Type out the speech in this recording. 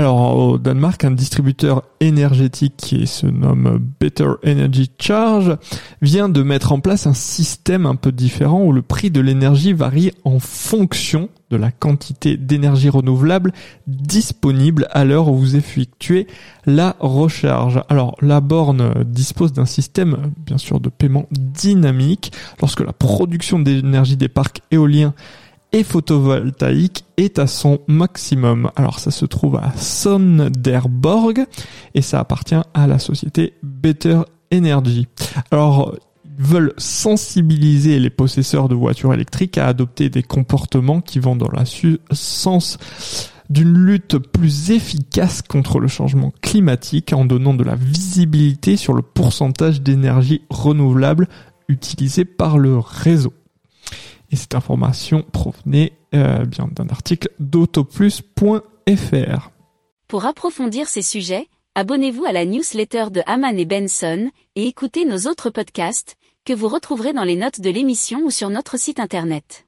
Alors, au Danemark, un distributeur énergétique qui se nomme Better Energy Charge vient de mettre en place un système un peu différent où le prix de l'énergie varie en fonction de la quantité d'énergie renouvelable disponible à l'heure où vous effectuez la recharge. Alors, la borne dispose d'un système, bien sûr, de paiement dynamique lorsque la production d'énergie des parcs éoliens et photovoltaïque est à son maximum. Alors ça se trouve à Sonderborg et ça appartient à la société Better Energy. Alors ils veulent sensibiliser les possesseurs de voitures électriques à adopter des comportements qui vont dans le sens d'une lutte plus efficace contre le changement climatique en donnant de la visibilité sur le pourcentage d'énergie renouvelable utilisé par le réseau. Et cette information provenait euh, bien d'un article d'autoplus.fr. Pour approfondir ces sujets, abonnez-vous à la newsletter de Haman et Benson et écoutez nos autres podcasts que vous retrouverez dans les notes de l'émission ou sur notre site internet.